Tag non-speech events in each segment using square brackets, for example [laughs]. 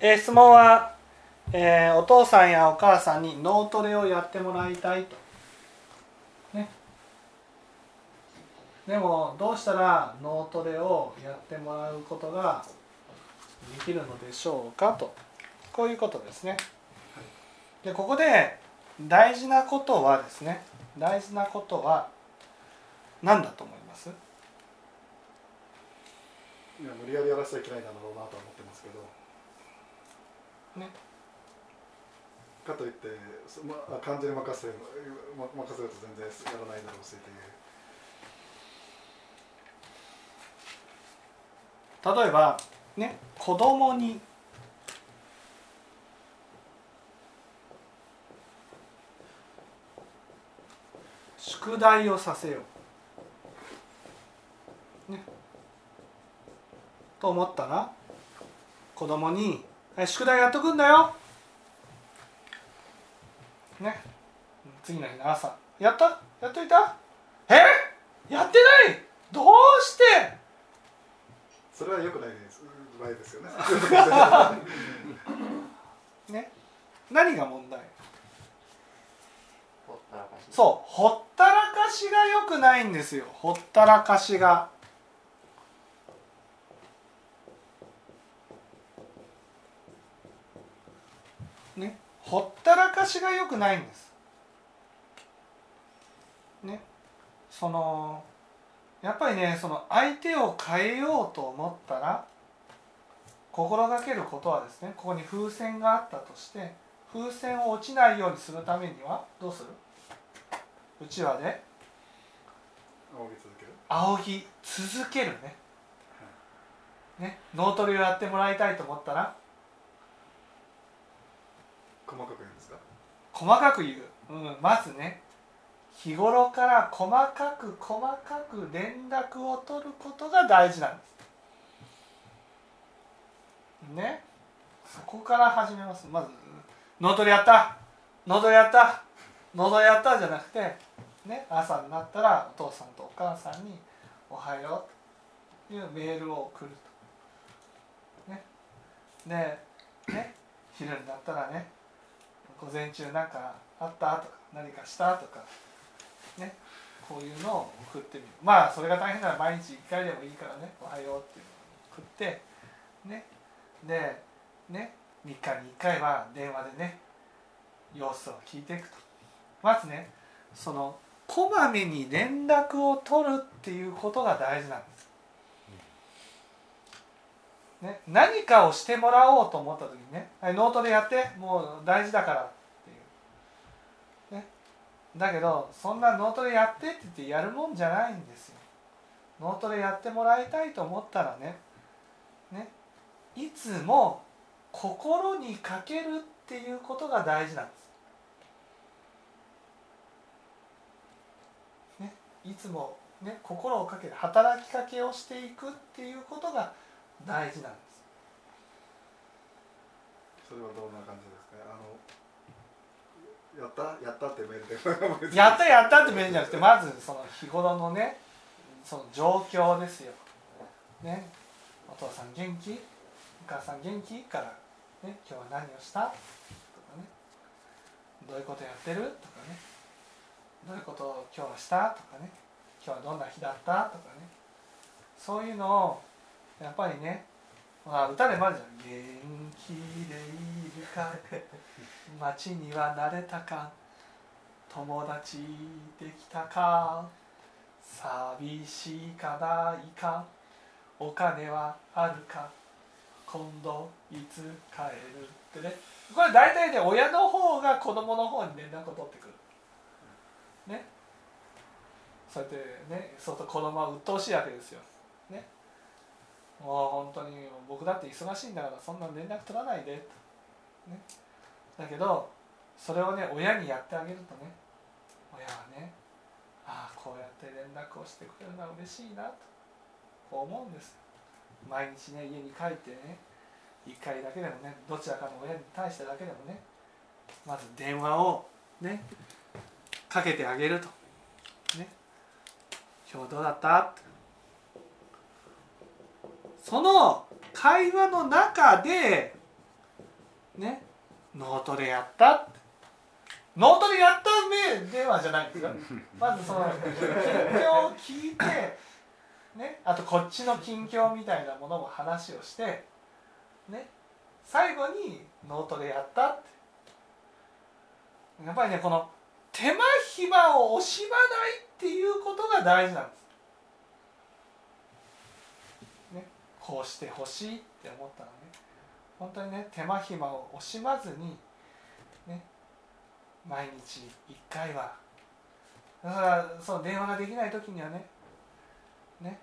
えー質問は、えーお父さんやお母さんに脳トレをやってもらいたいと。ね。でもどうしたら脳トレをやってもらうことができるのでしょうかとこういうことですね。でここで大事なことはですね大事なことは何だと思います？いや無理やりやらせちゃいけないだろうなと思ってますけどね。かといって、そまあ、完全に任せま任せると全然やらないだろうしという。例えばね子供に宿題をさせよう、ね、と思ったら子供にはい宿題やっとくんだよ」ね。次の日の朝「やった？やっといた？え？やってない？どうして?」それは良くないです。ないですよね。[laughs] ね。何が問題？ほったらかし。そう。ほったらかしが良くないんですよ。ほったらかしがねほったらかしが良くないんです。ねそのやっぱりねその相手を変えようと思ったら心がけることはですねここに風船があったとして風船を落ちないようにするためにはどうする？うちわで仰ぎ続ける？仰ぎ続けるね。ね脳トレをやってもらいたいと思ったら細かく言うんですか？細かく言う、うん、まずね日頃から細かく細かく連絡を取ることが大事なんです。ね？そこから始めます。まず脳トレやった。脳トレやった。脳トレやったじゃなくてね？朝になったらお父さんとお母さんに「おはよう」というメールを送ると。ね？でね？昼になったらね午前中なんかあった？とか何かした？とかねこういうのを送ってみる。まあそれが大変なら毎日1回でもいいからね「おはよう」っていうのを送ってねでね3日に1回は電話でね様子を聞いていくと。まずねそのこまめに連絡を取るっていうことが大事なんです、ね、何かをしてもらおうと思った時にね、はい、脳トレやってもう大事だからっていう、ね、だけどそんな脳トレやってって言ってやるもんじゃないんですよ。脳トレやってもらいたいと思ったらねねいつも心にかけるっていうことが大事なんです。ね、いつも、ね、心をかける働きかけをしていくっていうことが大事なんです。それはどんな感じですか？ねあのやった？やったってメールで。[laughs] やったやったってメールじゃなくてまずその日頃のねその状況ですよ、ね、お父さん元気？お母さん元気？から、ね、今日は何をした？とかね。どういうことやってる？とかね。どういうことを今日はした？とかね。今日はどんな日だった？とかね。そういうのをやっぱりね。まあ歌でもあるじゃん「元気でいるか。[laughs] 街には慣れたか。友達できたか。寂しいかないか。お金はあるか。今度いつ帰る」ってね。これ大体ね親の方が子供の方に連絡を取ってくる。ね。そうやってねそうすると子供は鬱陶しいわけですよ。ねもう本当に僕だって忙しいんだからそんな連絡取らないで。と、ね、だけどそれをね親にやってあげるとね。親はねああこうやって連絡をしてくれるのは嬉しいなと。こう思うんです毎日ね家に帰ってね1回だけでもねどちらかの親に対してだけでもねまず電話をねかけてあげると。ね今日どうだった？その会話の中でねノートでやった。ってノートでやった目ではじゃないですか [laughs] まずその近況を聞いてねあとこっちの近況みたいなものも話をしてね最後にノートでやった。ってやっぱりねこの手間暇を惜しまないっていうことが大事なんです。ね、こうしてほしいって思ったらね。本当にね手間暇を惜しまずにね毎日1回は。だからその電話ができない時にはねね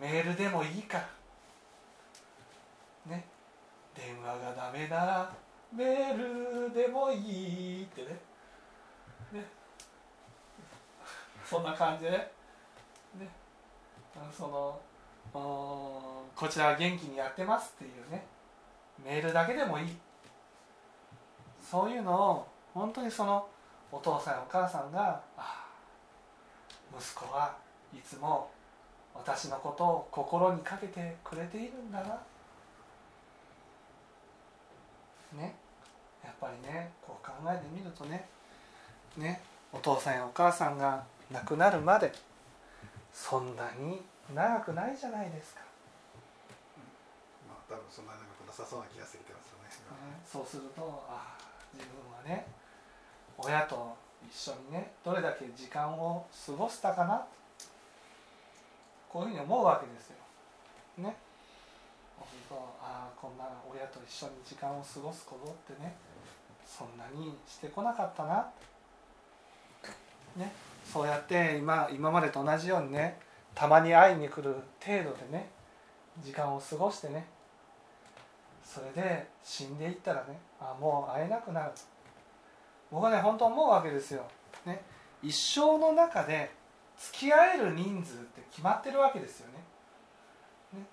メールでもいいから。ね電話がダメならメールでもいいってね。ね。そんな感じでね。そのこちらは元気にやってますっていうねメールだけでもいい。そういうのを本当にそのお父さんお母さんが息子はいつも私のことを心にかけてくれているんだな。ね。やっぱりねこう考えてみるとねねお父さんやお母さんが亡くなるまでそんなに長くないじゃないですか、まあ多分そんな長くなさそうな気がしてきてますよねねそうするとああ自分はね親と一緒にねどれだけ時間を過ごしたかなこういうふうに思うわけですよ。ね。そうするとああこんな親と一緒に時間を過ごすことってねそんなにしてこなかったな。ね。そうやって今今までと同じようにねたまに会いに来る程度でね時間を過ごしてねそれで死んでいったらねあもう会えなくなる。僕はね本当思うわけですよ、ね、一生の中で付き合える人数って決まってるわけですよね。ね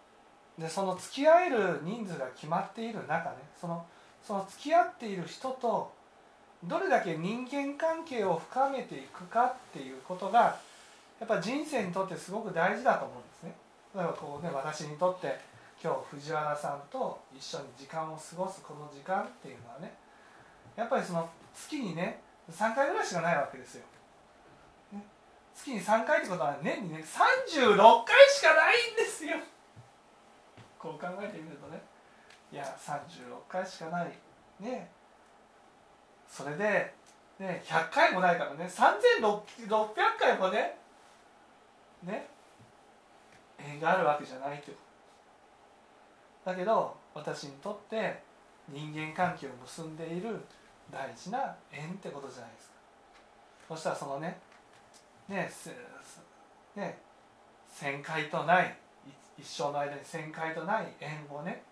でその付き合える人数が決まっている中ねそのその付き合っている人とどれだけ人間関係を深めていくかっていうことがやっぱ人生にとってすごく大事だと思うんですね。例えばこうね私にとって今日藤原さんと一緒に時間を過ごすこの時間っていうのはねやっぱりその月にね3回ぐらいしかないわけですよ。ね、月に3回ってことは年にね36回しかないんですよ。こう考えてみるとねいや36回しかないねそれで、ね、100回もないからね3600回もねね。縁があるわけじゃないってこと。だけど私にとって人間関係を結んでいる大事な縁ってことじゃないですか。そしたらそのねねね旋回とない一生の間に旋回とない縁をね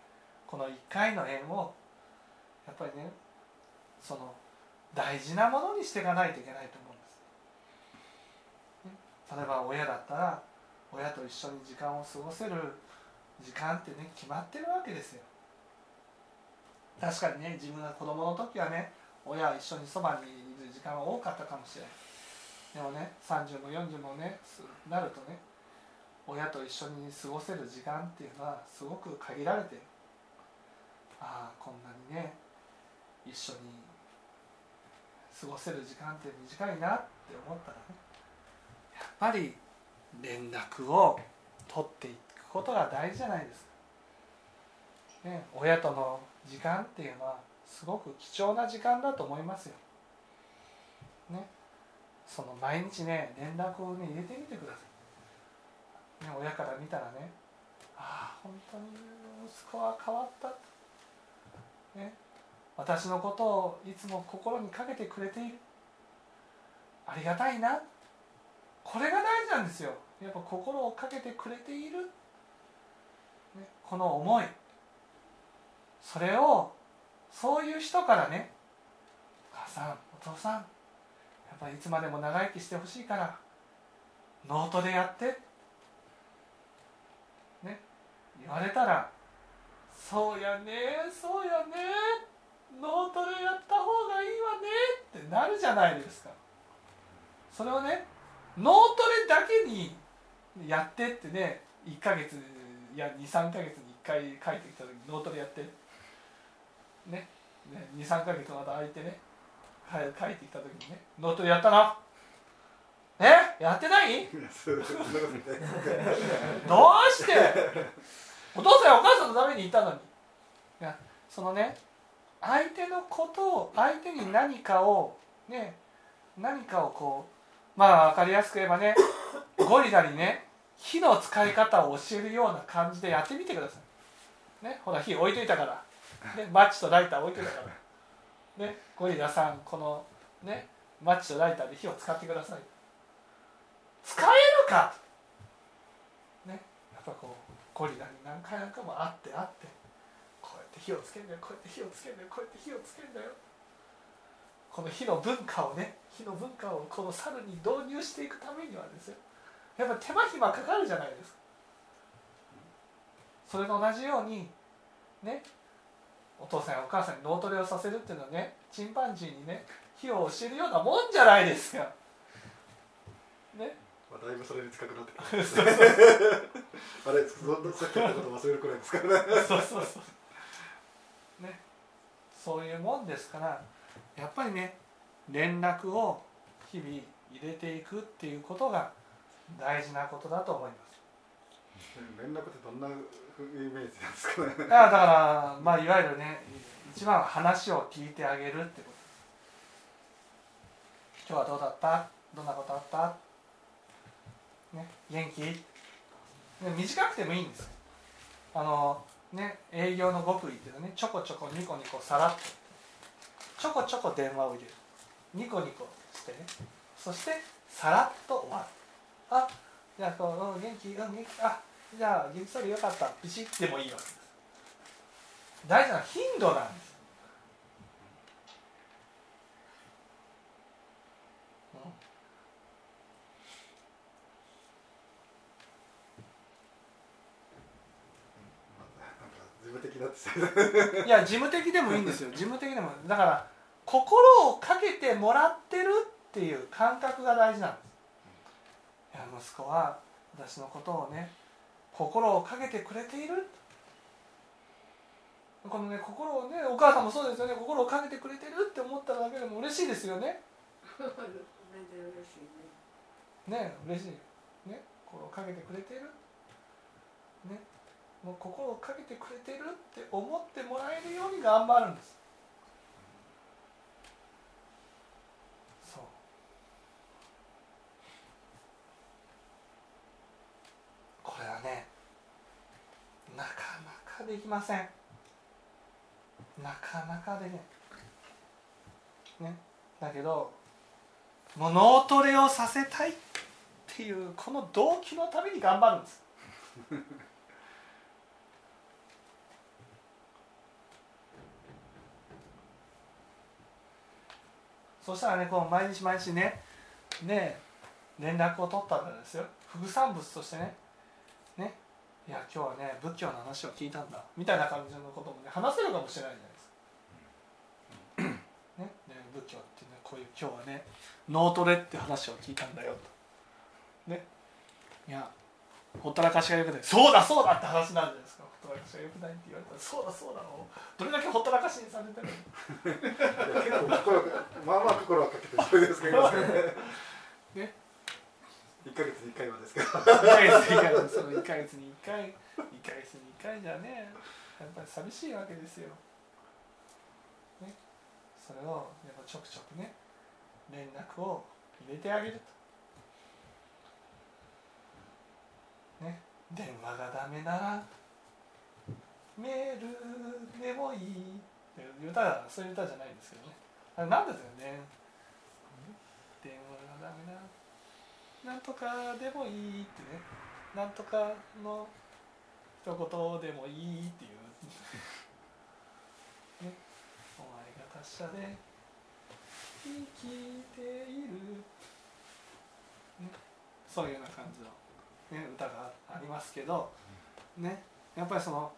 この1回の縁をやっぱりねその大事なものにしていかないといけないと思う。例えば親だったら親と一緒に時間を過ごせる時間ってね決まってるわけですよ。確かにね自分が子供の時はね親は一緒にそばにいる時間は多かったかもしれない。でもね30も40もねなるとね親と一緒に過ごせる時間っていうのはすごく限られてああこんなにね一緒に過ごせる時間って短いなって思ったらね。やっぱり連絡を取っていくことが大事じゃないですか、ね、親との時間っていうのはすごく貴重な時間だと思いますよ、ね、その毎日ね連絡をね入れてみてください、ね、親から見たらねああ本当に息子は変わったね私のことをいつも心にかけてくれている。ありがたいな。これが大事なんですよ。やっぱ心をかけてくれている、ね、この思い。それをそういう人からねお母さんお父さんやっぱいつまでも長生きしてほしいから脳トレやって。ね言われたらそうやねそうやね脳トレやった方がいいわねってなるじゃないですか。それをね脳トレだけにやってってね1ヶ月いや23ヶ月に1回書いてきた時脳トレやって。ね。ね23か月また空いてね。帰帰ってきた時にね「脳トレやったな」え？やってない？どうして？お父さんやお母さんのためにいたのに。いやそのね相手のことを相手に何かをね何かをこうまあ分かりやすく言えばね [coughs] ゴリラにね火の使い方を教えるような感じでやってみてください。ねほら火置いといたから、ね、マッチとライター置いといたから。ねゴリラさんこのねマッチとライターで火を使ってください。使えるか！ねやっぱこうゴリラに何回なんかも会って会ってこうやって火をつけるんだよこうやって火をつけるんだよこうやって火をつけるんだよこの火の文化をね火の文化をこの猿に導入していくためにはですよ。やっぱ手間暇かかるじゃないですか。それと同じようにねお父さんやお母さんに脳トレをさせるっていうのはねチンパンジーにね火を教えるようなもんじゃないですか。ね。まあだいぶそれに近くなってきた [laughs] あれそんなさっき言ったこと忘れるくらいですからね。そうそうそう。ね。そういうもんですからやっぱりね連絡を日々入れていくっていうことが大事なことだと思います。連絡ってどんなイメージなんですかね。だからまあいわゆるね一番は話を聞いてあげるってこと。今日はどうだった？どんなことあった？ね元気、ね、短くてもいいんですよ。あのね営業の極意っていうのはねちょこちょこニコニコさらっとちょこちょこ電話を入れる。ニコニコしてね。そしてさらっと終わる。あじゃあこううん元気うん元気あじゃあ元気そうでよかった。ビシッてもいいわけです。大事な頻度なんです、うんなんっていや事務的でもいいんですよ。事務的でも。だから心をかけてもらってるっていう感覚が大事なんです。いや息子は私のことをね心をかけてくれている。このね心をねお母さんもそうですよね。心をかけてくれてるって思っただけでも嬉しいですよね。[laughs] 全然嬉しいね。ね嬉しい。ね心をかけてくれている。ねもう心をかけてくれてるって思ってもらえるように頑張るんです。そう。これはねなかなかできません。なかなかでね。ね。だけどもう脳トレをさせたいっていうこの動機のために頑張るんです。[laughs] そしたらねこう毎日毎日ねね連絡を取ったらですよ。副産物としてね。ねいや今日はね仏教の話を聞いたんだ。みたいな感じのこともね話せるかもしれないじゃないですか。ね、ね仏教っていうのはこういう今日はね脳トレって話を聞いたんだよと。ね。いやほったらかしがよくないそうだそうだって話になるじゃないですかほったらかしがよくないって言われたらそうだそうだどれだけほったらかしにされてる結構まあまあ心はかけてそれですけどね。1ヶ月に1回はですけど。1ヶ月に1回。その1ヶ月に1回。1ヶ月に1回じゃねやっぱり寂しいわけですよ、ね、それをやっぱちょくちょくね。連絡を入れてあげると。ね。電話がダメならメールでもいいっていう歌がそういう歌じゃないんですけどね。あれなんですよね。電話がダメな。なんとかでもいいってね。なんとかの一言でもいいっていう。[laughs] ね。お前が達者で生きている、ね、そういうような感じの、ね、歌がありますけど。ね。やっぱりその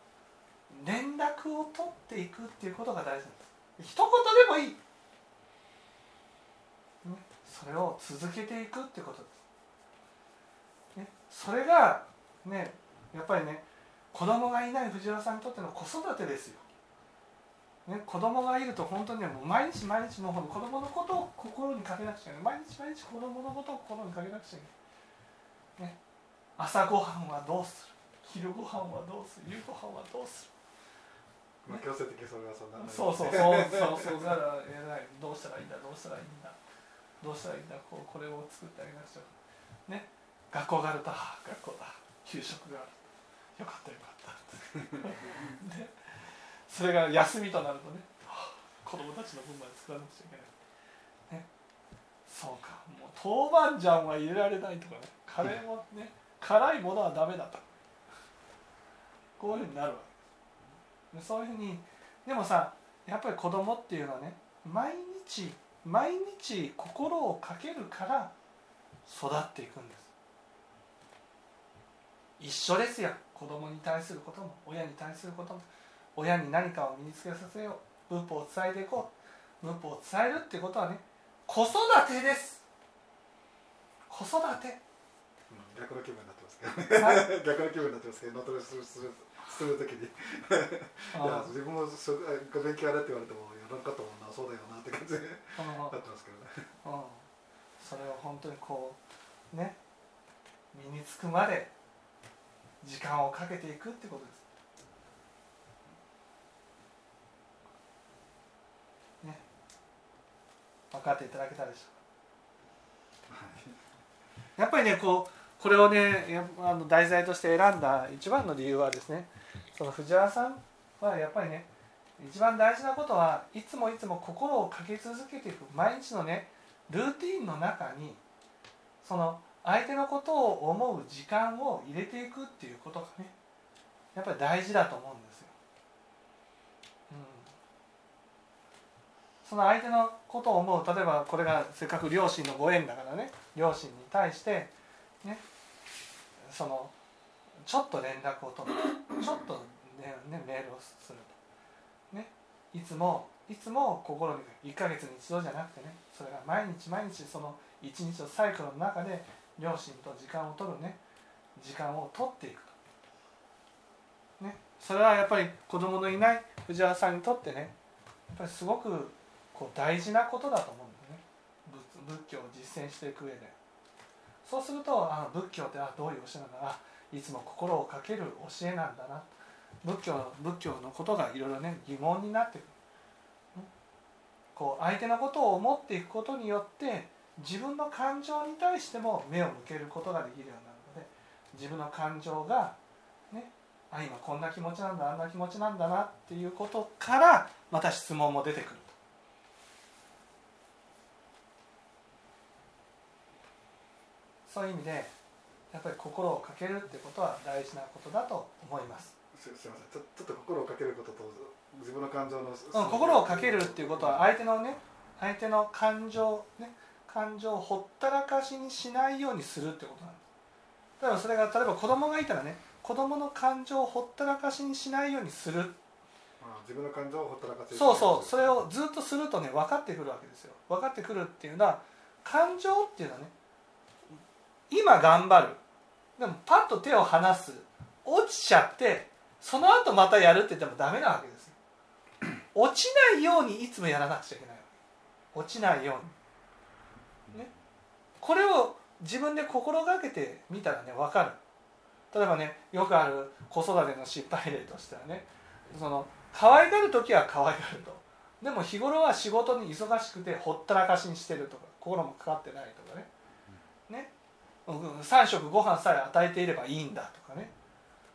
連絡を取っていくっていうことが大事なんです。一言でもいい、ね、それを続けていくってことです。ね、それがねやっぱりね子供がいない藤原さんにとっての子育てですよ。ね、子供がいると本当にねもう毎日毎日もう子供のことを心にかけなくちゃいけない。毎日毎日子供のことを心にかけなくちゃいけない、ね、朝ごはんはどうする？昼ごはんはどうする？夕ごはんはどうする？まあ強制的にそれはそんなそうそうそう。そうそう。だからえらいどうしたらいいんだどうしたらいいんだ。どうしたらいいんだ。こうこれを作ってあげなくちゃね学校があると学校だ給食がある。よかったよかった。でそれが休みとなるとね子供たちの分まで作らなくちゃいけない。ね。そうか。もう豆板醤は入れられないとかね。カレーもね辛いものはダメだと。こういうふうになるわけ。そういうふうにでもさやっぱり子供っていうのはね毎日毎日心をかけるから育っていくんです。一緒ですよ。子供に対することも親に対することも親に何かを身につけさせよう。文法を伝えていこう。文法を伝えるってことはね子育てです。子育て。うん逆の気分になってますけどね。はい。[laughs] 逆の気分になってますけどする時に。いやあ自分もそ勉強やれって言われてもやらんかったもんなそうだよなって感じになってますけどね。うん、それを本当にこうね身につくまで時間をかけていくってことです。ね、分かっていただけたでしょうか。やっぱりねこうこれをねやあの題材として選んだ一番の理由はですねその藤原さんはやっぱりね一番大事なことはいつもいつも心をかけ続けていく毎日のねルーティンの中にその相手のことを思う時間を入れていくっていうことがねやっぱり大事だと思うんですよ。うん、その相手のことを思う例えばこれがせっかく両親のご縁だからね両親に対してねそのちょっと連絡を取るちょっとねメールをすると。ねいつもいつも心に1ヶ月に一度じゃなくてねそれが毎日毎日その一日のサイクルの中で両親と時間を取るね時間を取っていくと、ね、それはやっぱり子供のいない藤原さんにとってねやっぱりすごくこう大事なことだと思うんだよね。仏教を実践していく上で。そうするとあ仏教ってあどういう教えなんだ。あいつも心をかける教えなんだな。仏教仏教のことがいろいろね疑問になってくるこう相手のことを思っていくことによって自分の感情に対しても目を向けることができるようになるので自分の感情がねあ今こんな気持ちなんだあんな気持ちなんだなっていうことからまた質問も出てくると。そういう意味でやっぱり心をかけるってことは大事なことだと思います。すすいません。ちょちょっと心をかけることと自分の感情の、うん、心をかけるっていうことは相手のね相手の感情ね感情をほったらかしにしないようにするってことなんです例えばそれが例えば子供がいたらね子供の感情をほったらかしにしないようにする。まあ自分の感情をほったらかしにそうそう。それをずっとするとね分かってくるわけですよ。分かってくるっていうのは感情っていうのはね今頑張る。でもパッと手を離す。落ちちゃってその後またやるって言ってもダメなわけです。落ちないようにいつもやらなくちゃいけない落ちないように。ね。これを自分で心がけてみたらね分かる。例えばねよくある子育ての失敗例としてはねその可愛がる時は可愛がると。でも日頃は仕事に忙しくてほったらかしにしてるとか心もかかってないとかね。ね。3食ご飯さえ与えていればいいんだとかね。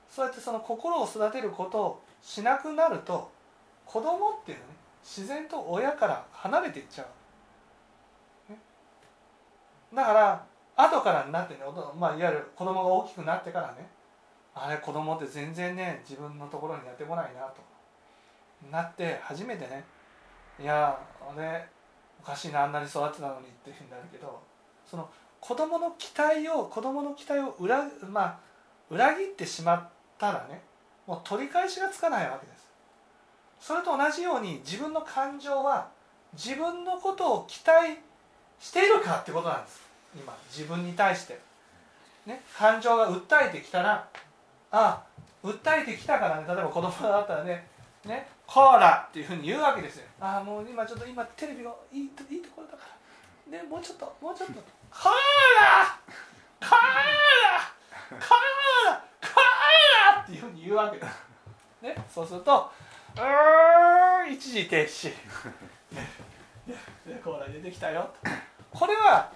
そうやってその心を育てることをしなくなると子供っていうのはね自然と親から離れていっちゃう、ね、だから後からになってね、まあ、いわゆる子供が大きくなってからねあれ子供って全然ね自分のところにやってこないなと。なって初めてねいや俺おかしいなあんなに育てたのにっていうふうになるけどその子供の期待を子供の期待を裏,、まあ、裏切ってしまったらねもう取り返しがつかないわけです。それと同じように自分の感情は自分のことを期待しているかってことなんです。今自分に対して、ね、感情が訴えてきたらああ訴えてきたからね。例えば子供だったらねねコーラっていうふうに言うわけですよ。ああもう今ちょっと今テレビがいいといいところだから。ねもうちょっともうちょっと。コーラ！コーラ！コーラ！ーっていうふうに言うわけですねそうするとうん一時停止。でコーラ出てきたよ。これは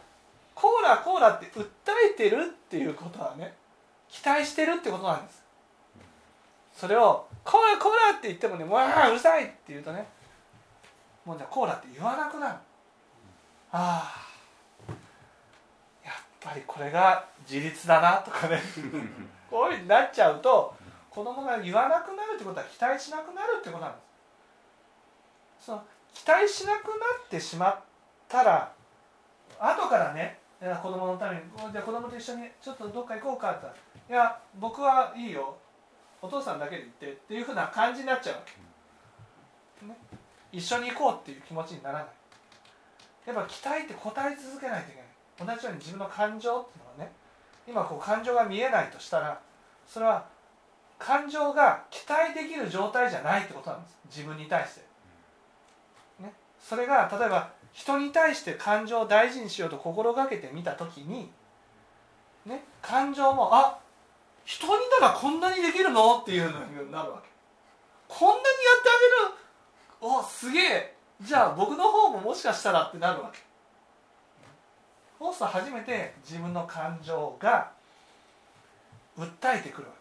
コーラコーラって訴えてるっていうことはね期待してるってことなんです。それをコーラコーラって言ってもね「わあうるさい!」って言うとねもうじゃあコーラって言わなくなる。ああやっぱりこれが自立だなとかね。こういうふうになっちゃうと子供が言わなくなるってことは期待しなくなるってことなんです。その期待しなくなってしまったら後からね子供のためにじゃあ子供と一緒にちょっとどっか行こうかって言ったらいや僕はいいよ。お父さんだけで行ってっていうふうな感じになっちゃうわけ、ね、一緒に行こうっていう気持ちにならない。やっぱ期待って答え続けないといけない。同じように自分の感情って今こう感情が見えないとしたらそれは感情が期待できる状態じゃないってことなんです。自分に対して、ね、それが例えば人に対して感情を大事にしようと心がけてみた時に、ね、感情もあ人にならこんなにできるのっていうのになるわけ。こんなにやってあげる。おすげえ。じゃあ僕の方ももしかしたらってなるわけ。そうすると初めて自分の感情が訴えてくるわ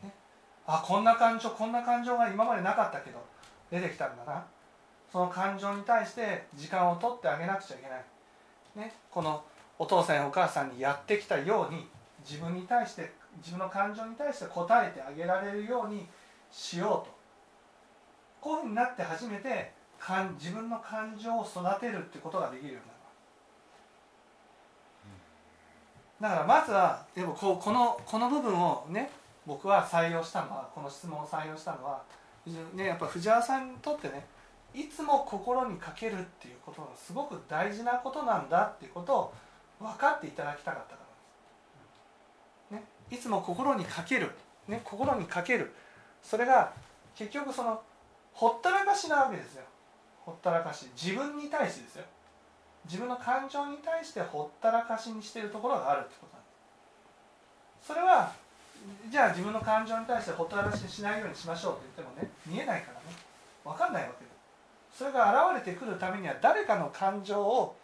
け、ね、あこんな感情こんな感情が今までなかったけど出てきたんだな。その感情に対して時間を取ってあげなくちゃいけない、ね、このお父さんやお母さんにやってきたように自分に対して自分の感情に対して応えてあげられるようにしようと。こういうふうになって初めて自分の感情を育てるってことができるようになる。だからまずはでもこうこのこの部分をね僕は採用したのはこの質問を採用したのは、ね、やっぱ藤原さんにとってねいつも心にかけるっていうことがすごく大事なことなんだっていうことを分かっていただきたかったからです、ね、いつも心にかける、ね、心にかける。それが結局そのほったらかしなわけですよ。ほったらかし。自分に対してですよ。自分の感情に対してほったらかしにしているところがあるってことなんです。それはじゃあ自分の感情に対してほったらかしにしないようにしましょうって言ってもね見えないからね分かんないわけでそれが現れてくるためには誰かの感情を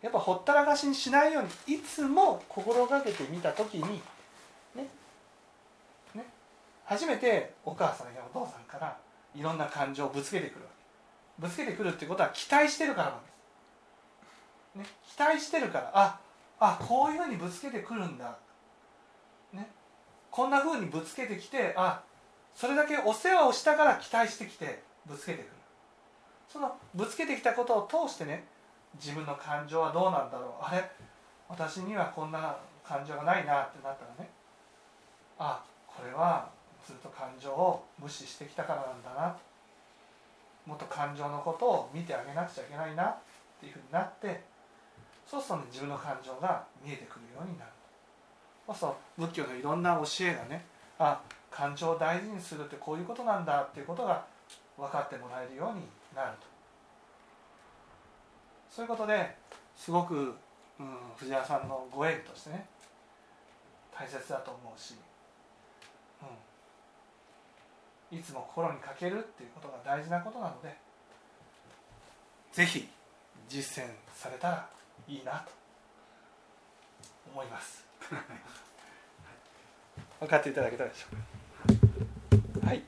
やっぱほったらかしにしないようにいつも心がけてみた時にねね初めてお母さんやお父さんからいろんな感情をぶつけてくるわけ。ぶつけてくるってことは期待してるからなんです、ね、期待してるからああこういうふうにぶつけてくるんだ、ね、こんなふうにぶつけてきてあそれだけお世話をしたから期待してきてぶつけてくる。そのぶつけてきたことを通してね自分の感情はどうなんだろう。あれ私にはこんな感情がないなってなったらねあこれはずっと感情を無視してきたからなんだな。もっと感情のことを見てあげなくちゃいけないなっていうふうになってそうすると、ね、自分の感情が見えてくるようになる。そうすると仏教のいろんな教えがねあ感情を大事にするってこういうことなんだっていうことが分かってもらえるようになると。そういうことですごく、うん、藤原さんのご縁としてね大切だと思うし、うん、いつも心にかけるっていうことが大事なことなのでぜひ実践されたらいいなと思います。[laughs] 分かっていただけたでしょうか？はい。